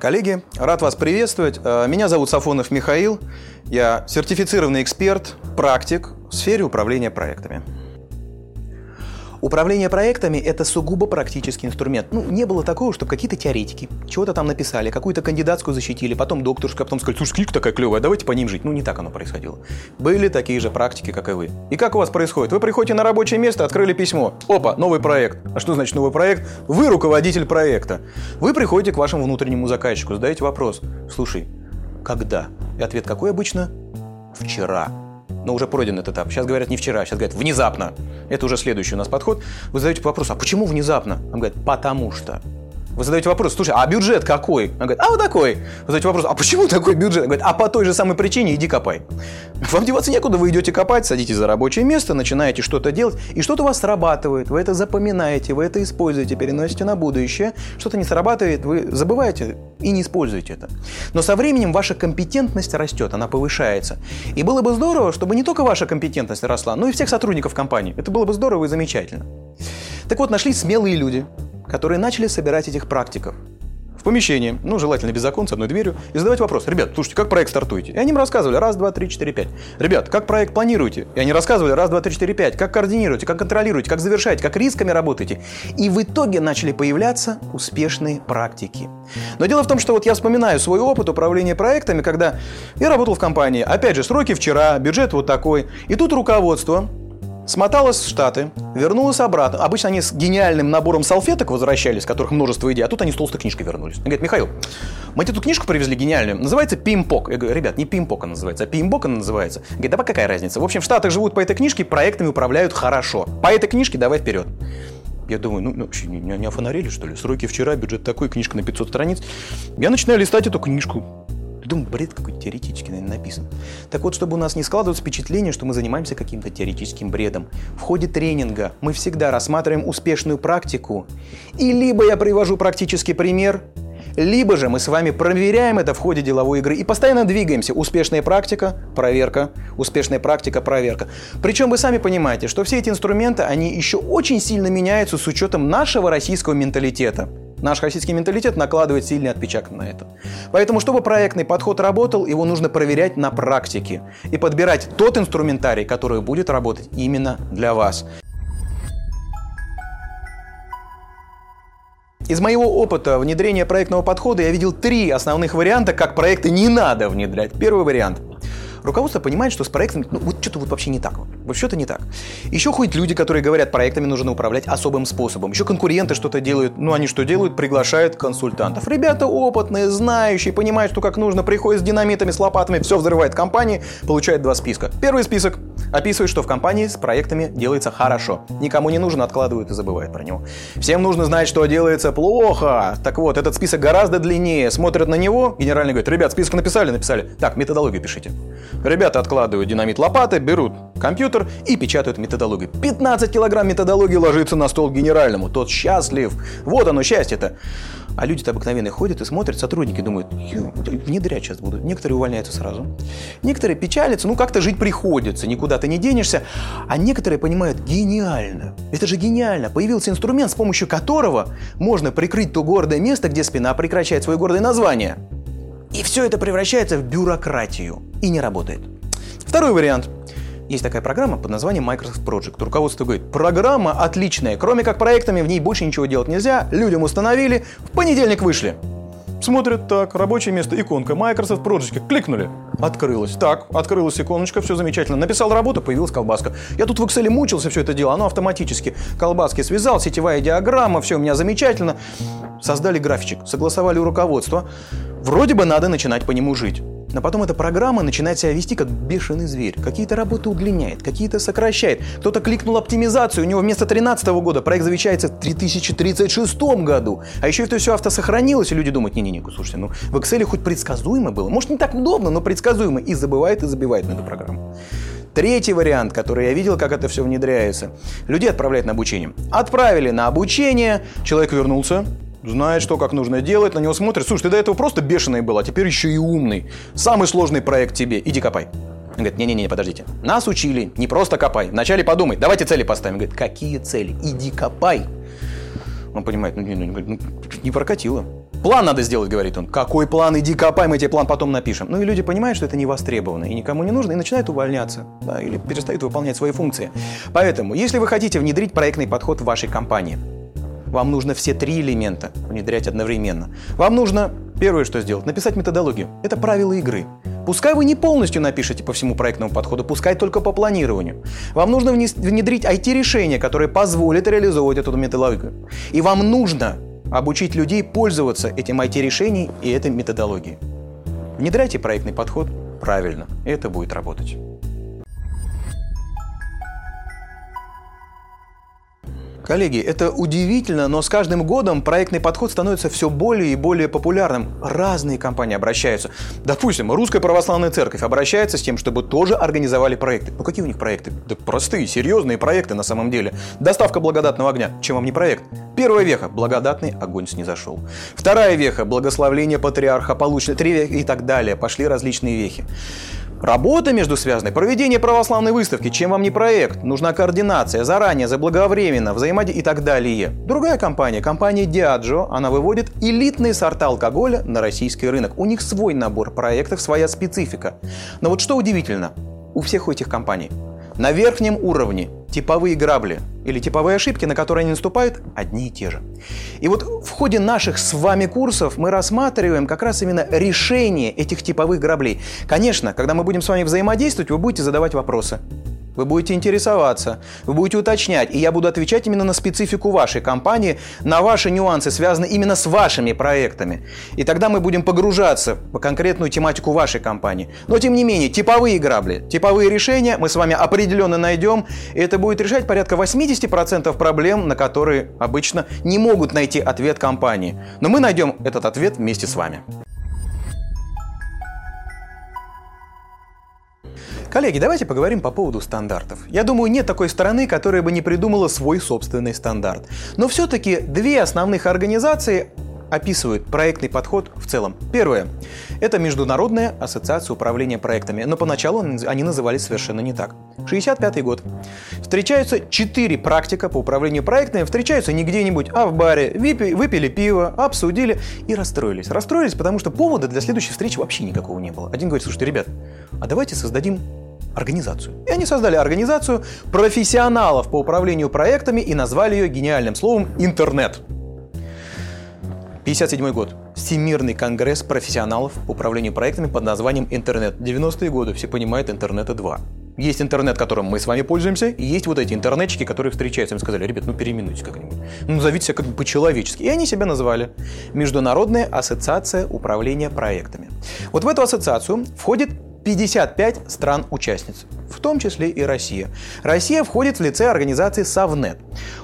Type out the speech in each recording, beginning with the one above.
Коллеги, рад вас приветствовать. Э, меня зовут Сафонов Михаил. Я сертифицированный эксперт, практик в сфере управления проектами. Управление проектами – это сугубо практический инструмент. Ну, не было такого, чтобы какие-то теоретики чего-то там написали, какую-то кандидатскую защитили, потом докторскую, а потом сказали, слушай, книжка такая клевая, давайте по ним жить. Ну, не так оно происходило. Были такие же практики, как и вы. И как у вас происходит? Вы приходите на рабочее место, открыли письмо. Опа, новый проект. А что значит новый проект? Вы руководитель проекта. Вы приходите к вашему внутреннему заказчику, задаете вопрос. Слушай, когда? И ответ какой обычно? Вчера но уже пройден этот этап. Сейчас говорят не вчера, сейчас говорят внезапно. Это уже следующий у нас подход. Вы задаете вопрос, а почему внезапно? Он говорит, потому что. Вы задаете вопрос, слушай, а бюджет какой? Он говорит, а вот такой. Вы задаете вопрос, а почему такой бюджет? Он говорит, а по той же самой причине иди копай. Вам деваться некуда, вы идете копать, садитесь за рабочее место, начинаете что-то делать, и что-то у вас срабатывает, вы это запоминаете, вы это используете, переносите на будущее. Что-то не срабатывает, вы забываете и не используете это. Но со временем ваша компетентность растет, она повышается. И было бы здорово, чтобы не только ваша компетентность росла, но и всех сотрудников компании. Это было бы здорово и замечательно. Так вот, нашлись смелые люди, которые начали собирать этих практиков в помещении, ну, желательно без окон, с одной дверью, и задавать вопрос. Ребят, слушайте, как проект стартуете? И они им рассказывали раз, два, три, четыре, пять. Ребят, как проект планируете? И они рассказывали раз, два, три, четыре, пять. Как координируете, как контролируете, как завершаете, как рисками работаете. И в итоге начали появляться успешные практики. Но дело в том, что вот я вспоминаю свой опыт управления проектами, когда я работал в компании. Опять же, сроки вчера, бюджет вот такой. И тут руководство смоталась в Штаты, вернулась обратно. Обычно они с гениальным набором салфеток возвращались, которых множество идей, а тут они с толстой книжкой вернулись. Они говорят, Михаил, мы тебе эту книжку привезли гениальную, называется Пимпок. Я говорю, ребят, не Пимпок она называется, а Пимбок она называется. Говорит, да какая разница? В общем, в Штатах живут по этой книжке, проектами управляют хорошо. По этой книжке давай вперед. Я думаю, ну, ну вообще не, не офонарили, что ли? Сроки вчера, бюджет такой, книжка на 500 страниц. Я начинаю листать эту книжку. Думаю, бред какой-то теоретически, наверное, написан. Так вот, чтобы у нас не складывалось впечатление, что мы занимаемся каким-то теоретическим бредом. В ходе тренинга мы всегда рассматриваем успешную практику. И либо я привожу практический пример, либо же мы с вами проверяем это в ходе деловой игры и постоянно двигаемся. Успешная практика, проверка, успешная практика, проверка. Причем вы сами понимаете, что все эти инструменты, они еще очень сильно меняются с учетом нашего российского менталитета. Наш российский менталитет накладывает сильный отпечаток на это. Поэтому, чтобы проектный подход работал, его нужно проверять на практике и подбирать тот инструментарий, который будет работать именно для вас. Из моего опыта внедрения проектного подхода я видел три основных варианта, как проекты не надо внедрять. Первый вариант – руководство понимает, что с проектами, ну, вот что-то вот вообще не так. Вот что-то не так. Еще ходят люди, которые говорят, проектами нужно управлять особым способом. Еще конкуренты что-то делают. Ну, они что делают? Приглашают консультантов. Ребята опытные, знающие, понимают, что как нужно, приходят с динамитами, с лопатами, все взрывает компании, получают два списка. Первый список описывает, что в компании с проектами делается хорошо. Никому не нужно, откладывают и забывают про него. Всем нужно знать, что делается плохо. Так вот, этот список гораздо длиннее. Смотрят на него, генеральный говорит, ребят, список написали? Написали. Так, методологию пишите. Ребята откладывают динамит лопаты, берут компьютер и печатают методологию. 15 килограмм методологии ложится на стол генеральному. Тот счастлив. Вот оно, счастье-то. А люди-то обыкновенные ходят и смотрят, сотрудники думают, внедрять сейчас будут. Некоторые увольняются сразу. Некоторые печалятся, ну как-то жить приходится, никуда ты не денешься. А некоторые понимают, гениально. Это же гениально. Появился инструмент, с помощью которого можно прикрыть то гордое место, где спина прекращает свое гордое название. И все это превращается в бюрократию и не работает. Второй вариант. Есть такая программа под названием Microsoft Project. Руководство говорит, программа отличная, кроме как проектами в ней больше ничего делать нельзя, людям установили, в понедельник вышли. Смотрят, так, рабочее место, иконка, Microsoft Project, кликнули, открылось. Так, открылась иконочка, все замечательно. Написал работу, появилась колбаска. Я тут в Excel мучился все это дело, оно автоматически. Колбаски связал, сетевая диаграмма, все у меня замечательно. Создали графичек, согласовали у руководства. Вроде бы надо начинать по нему жить. Но потом эта программа начинает себя вести как бешеный зверь. Какие-то работы удлиняет, какие-то сокращает. Кто-то кликнул оптимизацию, у него вместо 2013 года проект завещается в 2036 году. А еще это все автосохранилось, и люди думают, не-не-не, слушайте, ну в Excel хоть предсказуемо было. Может не так удобно, но предсказуемо. И забывает, и забивает на эту программу. Третий вариант, который я видел, как это все внедряется. Людей отправляют на обучение. Отправили на обучение, человек вернулся, знает, что как нужно делать, на него смотрит. Слушай, ты до этого просто бешеный был, а теперь еще и умный. Самый сложный проект тебе, иди копай. Он говорит, не-не-не, подождите. Нас учили, не просто копай. Вначале подумай, давайте цели поставим. Он говорит, какие цели? Иди копай. Он понимает, ну, не, ну, ну, не прокатило. План надо сделать, говорит он. Какой план? Иди копай, мы тебе план потом напишем. Ну и люди понимают, что это не востребовано и никому не нужно, и начинают увольняться, да, или перестают выполнять свои функции. Поэтому, если вы хотите внедрить проектный подход в вашей компании, вам нужно все три элемента внедрять одновременно. Вам нужно первое, что сделать, написать методологию. Это правила игры. Пускай вы не полностью напишете по всему проектному подходу, пускай только по планированию. Вам нужно внедрить IT-решение, которое позволит реализовывать эту методологию. И вам нужно обучить людей пользоваться этим IT-решением и этой методологией. Внедряйте проектный подход правильно, и это будет работать. Коллеги, это удивительно, но с каждым годом проектный подход становится все более и более популярным. Разные компании обращаются. Допустим, Русская Православная Церковь обращается с тем, чтобы тоже организовали проекты. Ну какие у них проекты? Да простые, серьезные проекты на самом деле. Доставка благодатного огня. Чем вам не проект? Первая веха – благодатный огонь снизошел. Вторая веха – благословление патриарха получено. Веха и так далее. Пошли различные вехи. Работа между связанной, проведение православной выставки, чем вам не проект, нужна координация, заранее, заблаговременно, взаимодействие и так далее. Другая компания, компания Diageo, она выводит элитные сорта алкоголя на российский рынок. У них свой набор проектов, своя специфика. Но вот что удивительно, у всех этих компаний на верхнем уровне типовые грабли или типовые ошибки, на которые они наступают, одни и те же. И вот в ходе наших с вами курсов мы рассматриваем как раз именно решение этих типовых граблей. Конечно, когда мы будем с вами взаимодействовать, вы будете задавать вопросы вы будете интересоваться, вы будете уточнять, и я буду отвечать именно на специфику вашей компании, на ваши нюансы, связанные именно с вашими проектами. И тогда мы будем погружаться по конкретную тематику вашей компании. Но тем не менее, типовые грабли, типовые решения мы с вами определенно найдем, и это будет решать порядка 80% проблем, на которые обычно не могут найти ответ компании. Но мы найдем этот ответ вместе с вами. Коллеги, давайте поговорим по поводу стандартов. Я думаю, нет такой страны, которая бы не придумала свой собственный стандарт. Но все-таки две основных организации описывают проектный подход в целом. Первое – это Международная ассоциация управления проектами, но поначалу они назывались совершенно не так. 65 год. Встречаются четыре практика по управлению проектами, встречаются не где-нибудь, а в баре, выпили, выпили пиво, обсудили и расстроились. Расстроились, потому что повода для следующей встречи вообще никакого не было. Один говорит, слушайте, ребят, а давайте создадим организацию. И они создали организацию профессионалов по управлению проектами и назвали ее гениальным словом «интернет». 57 год. Всемирный конгресс профессионалов по управлению проектами под названием «Интернет». 90-е годы, все понимают, интернета 2. Есть интернет, которым мы с вами пользуемся, и есть вот эти интернетчики, которые встречаются. Им сказали, ребят, ну переименуйтесь как-нибудь. Ну назовите себя как бы по-человечески. И они себя назвали Международная ассоциация управления проектами. Вот в эту ассоциацию входит 55 стран-участниц, в том числе и Россия. Россия входит в лице организации Совнет.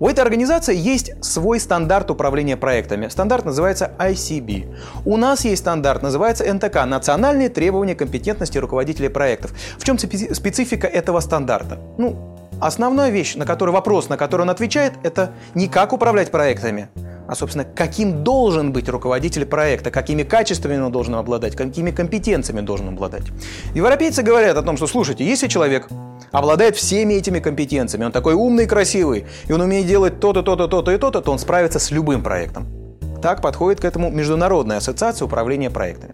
У этой организации есть свой стандарт управления проектами. Стандарт называется ICB. У нас есть стандарт, называется НТК – Национальные требования компетентности руководителей проектов. В чем специфика этого стандарта? Ну, основная вещь, на которую вопрос, на который он отвечает, это не как управлять проектами, а, собственно, каким должен быть руководитель проекта, какими качествами он должен обладать, какими компетенциями должен обладать. Европейцы говорят о том, что, слушайте, если человек обладает всеми этими компетенциями, он такой умный красивый, и он умеет делать то-то, то-то, то-то и то-то, то он справится с любым проектом. Так подходит к этому Международная ассоциация управления проектами.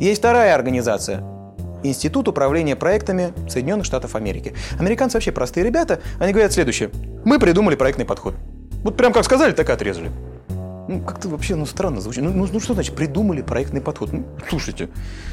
Есть вторая организация, Институт управления проектами Соединенных Штатов Америки. Американцы вообще простые ребята. Они говорят следующее. Мы придумали проектный подход. Вот прям как сказали, так и отрезали. Ну, как-то вообще, ну, странно звучит. Ну, ну, ну, что значит, придумали проектный подход? Ну, слушайте,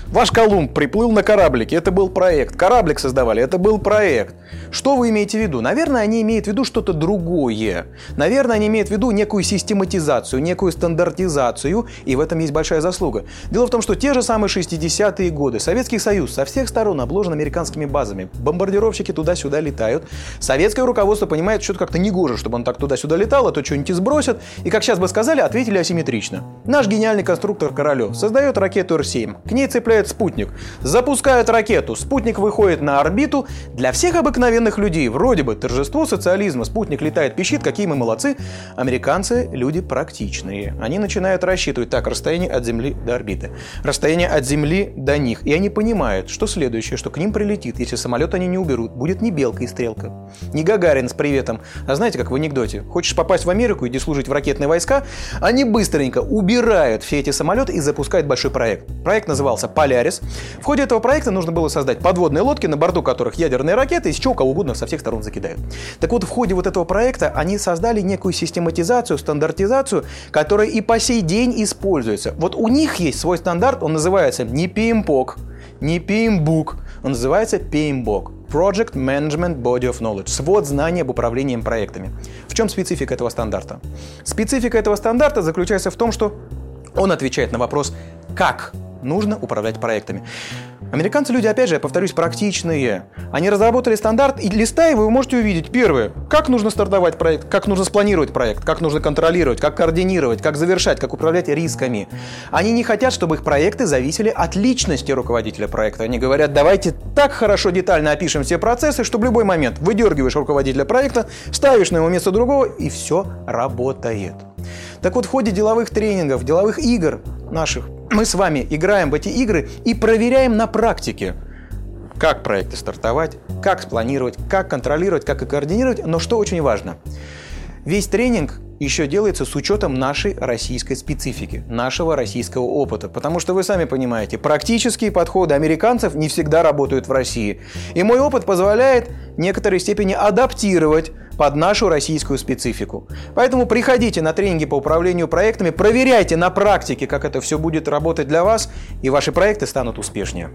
ваш Колумб приплыл на кораблике, это был проект. Кораблик создавали, это был проект. Что вы имеете в виду? Наверное, они имеют в виду что-то другое. Наверное, они имеют в виду некую систематизацию, некую стандартизацию, и в этом есть большая заслуга. Дело в том, что те же самые 60-е годы Советский Союз со всех сторон обложен американскими базами. Бомбардировщики туда-сюда летают. Советское руководство понимает, что это как-то негоже, чтобы он так туда-сюда летал, а то что-нибудь сбросят. И, как сейчас бы сказали, ответили асимметрично. Наш гениальный конструктор Королев создает ракету Р-7, к ней цепляет спутник, запускает ракету, спутник выходит на орбиту. Для всех обыкновенных людей вроде бы торжество социализма, спутник летает, пищит, какие мы молодцы. Американцы люди практичные. Они начинают рассчитывать так расстояние от Земли до орбиты, расстояние от Земли до них. И они понимают, что следующее, что к ним прилетит, если самолет они не уберут, будет не белка и стрелка, не Гагарин с приветом, а знаете, как в анекдоте. Хочешь попасть в Америку, иди служить в ракетные войска, Они быстренько убирают все эти самолеты и запускают большой проект. Проект назывался «Полярис». В ходе этого проекта нужно было создать подводные лодки, на борту которых ядерные ракеты, из чего кого угодно со всех сторон закидают. Так вот, в ходе вот этого проекта они создали некую систематизацию, стандартизацию, которая и по сей день используется. Вот у них есть свой стандарт, он называется не PMPOC, не PMBOK, он называется PMBOK. Project Management Body of Knowledge, свод знаний об управлении проектами. В чем специфика этого стандарта? Специфика этого стандарта заключается в том, что он отвечает на вопрос «как нужно управлять проектами. Американцы люди, опять же, я повторюсь, практичные. Они разработали стандарт, и листая его, вы можете увидеть, первое, как нужно стартовать проект, как нужно спланировать проект, как нужно контролировать, как координировать, как завершать, как управлять рисками. Они не хотят, чтобы их проекты зависели от личности руководителя проекта. Они говорят, давайте так хорошо детально опишем все процессы, что в любой момент выдергиваешь руководителя проекта, ставишь на его место другого, и все работает. Так вот, в ходе деловых тренингов, деловых игр наших, мы с вами играем в эти игры и проверяем на практике, как проекты стартовать, как спланировать, как контролировать, как и координировать. Но что очень важно, весь тренинг еще делается с учетом нашей российской специфики, нашего российского опыта. Потому что вы сами понимаете, практические подходы американцев не всегда работают в России. И мой опыт позволяет в некоторой степени адаптировать под нашу российскую специфику. Поэтому приходите на тренинги по управлению проектами, проверяйте на практике, как это все будет работать для вас, и ваши проекты станут успешнее.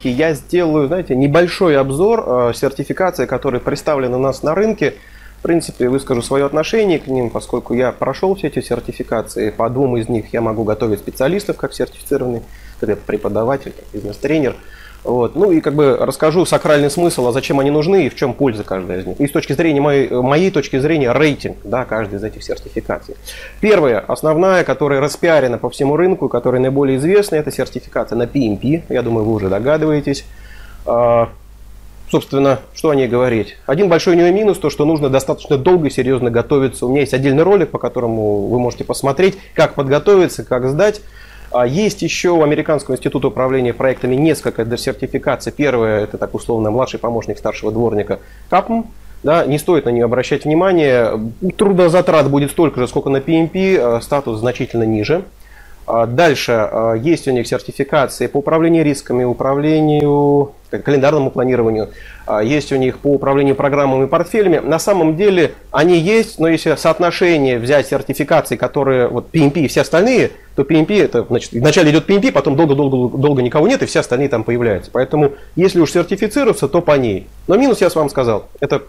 Я сделаю, знаете, небольшой обзор э, сертификации, которые представлены у нас на рынке. В принципе, выскажу свое отношение к ним, поскольку я прошел все эти сертификации. По двум из них я могу готовить специалистов как сертифицированный, как преподаватель, как бизнес-тренер. Вот. Ну и как бы расскажу сакральный смысл, а зачем они нужны и в чем польза каждой из них. И с точки зрения моей, моей точки зрения рейтинг да, каждой из этих сертификаций. Первая, основная, которая распиарена по всему рынку, которая наиболее известна, это сертификация на PMP. Я думаю, вы уже догадываетесь. А, собственно, что о ней говорить? Один большой у нее минус, то, что нужно достаточно долго и серьезно готовиться. У меня есть отдельный ролик, по которому вы можете посмотреть, как подготовиться, как сдать. А есть еще у Американского института управления проектами несколько сертификаций. Первое, это так условно младший помощник старшего дворника КАПМ. Да, не стоит на нее обращать внимание. Трудозатрат будет столько же, сколько на PMP, э, статус значительно ниже. А дальше а, есть у них сертификации по управлению рисками, управлению календарному планированию, а, есть у них по управлению программами и портфелями. На самом деле они есть, но если соотношение взять сертификации, которые вот PMP и все остальные, то PMP это значит вначале идет PMP, потом долго-долго долго никого нет и все остальные там появляются. Поэтому если уж сертифицироваться, то по ней. Но минус я с вам сказал, это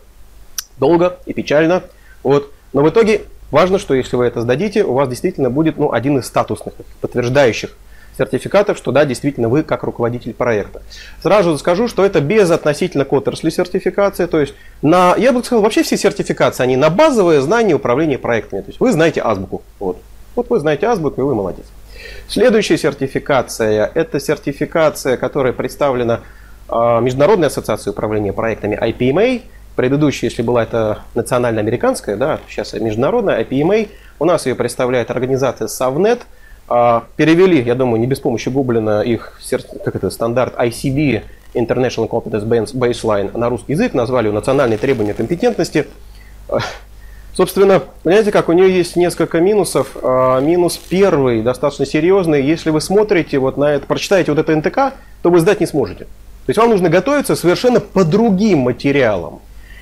долго и печально. Вот. Но в итоге Важно, что если вы это сдадите, у вас действительно будет ну, один из статусных, подтверждающих сертификатов, что да, действительно вы как руководитель проекта. Сразу скажу, что это без относительно к отрасли сертификации, то есть на, я бы сказал, вообще все сертификации, они на базовое знание управления проектами. То есть вы знаете азбуку. Вот, вот вы знаете азбуку, и вы молодец. Следующая сертификация – это сертификация, которая представлена э, Международной ассоциацией управления проектами IPMA – Предыдущая, если была это национально-американская, да, сейчас международная, IPMA, у нас ее представляет организация Savnet. А, перевели, я думаю, не без помощи Гублина их как это, стандарт ICB, International Competence Baseline, на русский язык, назвали ее национальные требования компетентности. А, собственно, понимаете как, у нее есть несколько минусов. А, минус первый, достаточно серьезный. Если вы смотрите вот на это, прочитаете вот это НТК, то вы сдать не сможете. То есть вам нужно готовиться совершенно по другим материалам.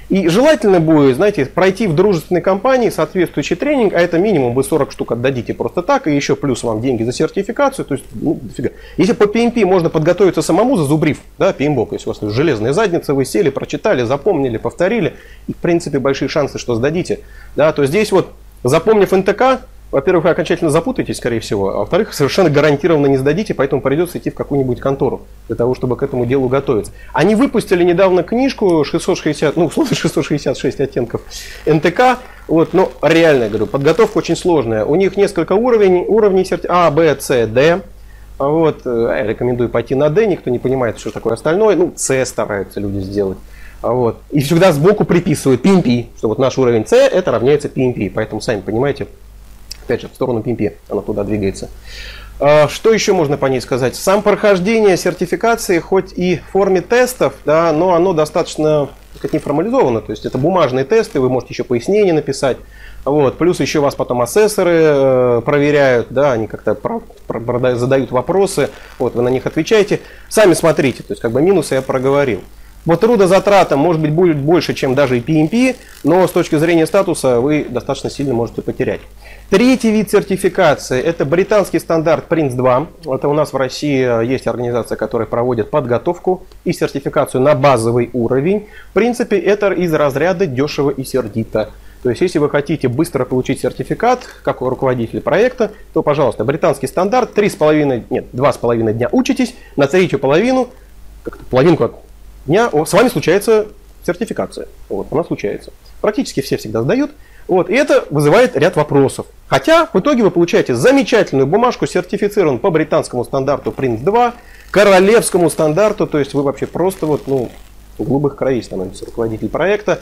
И желательно будет, знаете, пройти в дружественной компании соответствующий тренинг, а это минимум вы 40 штук отдадите просто так, и еще плюс вам деньги за сертификацию. То есть, ну, дофига. Если по PMP можно подготовиться самому, зазубрив, да, PMBOK, если у вас железная задница, вы сели, прочитали, запомнили, повторили, и в принципе большие шансы, что сдадите. Да, то здесь вот, запомнив НТК, во-первых, вы окончательно запутаетесь, скорее всего, а во-вторых, совершенно гарантированно не сдадите, поэтому придется идти в какую-нибудь контору для того, чтобы к этому делу готовиться. Они выпустили недавно книжку 660, ну, условно 666 оттенков НТК, вот, но реально, я говорю, подготовка очень сложная. У них несколько уровней, уровней серти... А, Б, С, Д. Вот, э, я рекомендую пойти на D, никто не понимает, что такое остальное. Ну, С стараются люди сделать. Вот. И всегда сбоку приписывают PMP, что вот наш уровень С это равняется PMP. Поэтому, сами понимаете, опять же, в сторону PMP она туда двигается. А, что еще можно по ней сказать? Сам прохождение сертификации, хоть и в форме тестов, да, но оно достаточно это не формализовано, то есть это бумажные тесты, вы можете еще пояснения написать. Вот. Плюс еще вас потом асессоры э, проверяют, да, они как-то задают вопросы, вот, вы на них отвечаете. Сами смотрите, то есть как бы минусы я проговорил. Вот трудозатрата может быть будет больше, чем даже и PMP, но с точки зрения статуса вы достаточно сильно можете потерять. Третий вид сертификации – это британский стандарт PRINCE2. Это у нас в России есть организация, которая проводит подготовку и сертификацию на базовый уровень. В принципе, это из разряда дешево и сердито. То есть, если вы хотите быстро получить сертификат, как руководитель проекта, то, пожалуйста, британский стандарт, 3,5, нет, 2,5 дня учитесь, на третью половину, половинку дня с вами случается сертификация. Вот, она случается. Практически все всегда сдают. Вот, и это вызывает ряд вопросов. Хотя в итоге вы получаете замечательную бумажку, сертифицирован по британскому стандарту Prince 2, королевскому стандарту, то есть вы вообще просто вот, ну, в голубых крови становитесь руководитель проекта.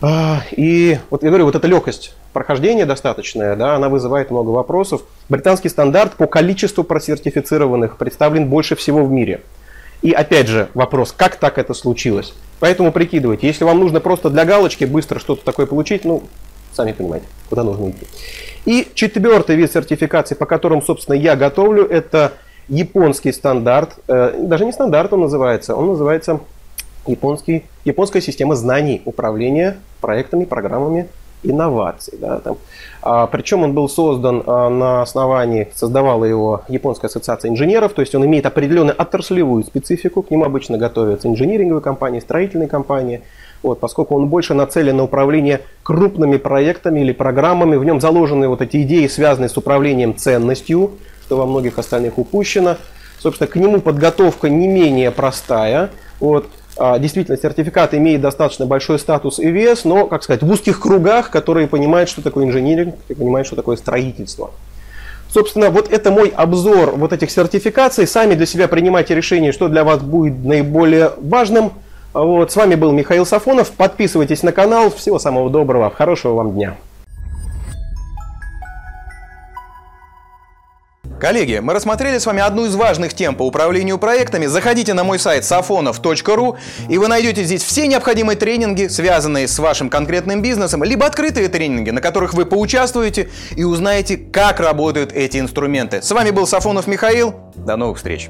А, и вот я говорю, вот эта легкость прохождения достаточная, да, она вызывает много вопросов. Британский стандарт по количеству просертифицированных представлен больше всего в мире. И опять же вопрос, как так это случилось? Поэтому прикидывайте, если вам нужно просто для галочки быстро что-то такое получить, ну, сами понимаете, куда нужно идти. И четвертый вид сертификации, по которым, собственно, я готовлю, это японский стандарт. Э, даже не стандарт он называется, он называется японский, японская система знаний управления проектами, программами инноваций. Да, там. а, причем он был создан а, на основании, создавала его Японская ассоциация инженеров, то есть он имеет определенную отраслевую специфику, к нему обычно готовятся инжиниринговые компании, строительные компании, вот, поскольку он больше нацелен на управление крупными проектами или программами, в нем заложены вот эти идеи, связанные с управлением ценностью, что во многих остальных упущено. Собственно, к нему подготовка не менее простая. Вот. А, действительно, сертификат имеет достаточно большой статус и вес, но, как сказать, в узких кругах, которые понимают, что такое инженеринг, понимают, что такое строительство. Собственно, вот это мой обзор вот этих сертификаций. Сами для себя принимайте решение, что для вас будет наиболее важным. Вот, с вами был Михаил Сафонов. Подписывайтесь на канал. Всего самого доброго. Хорошего вам дня. Коллеги, мы рассмотрели с вами одну из важных тем по управлению проектами. Заходите на мой сайт safonov.ru и вы найдете здесь все необходимые тренинги, связанные с вашим конкретным бизнесом, либо открытые тренинги, на которых вы поучаствуете и узнаете, как работают эти инструменты. С вами был Сафонов Михаил. До новых встреч!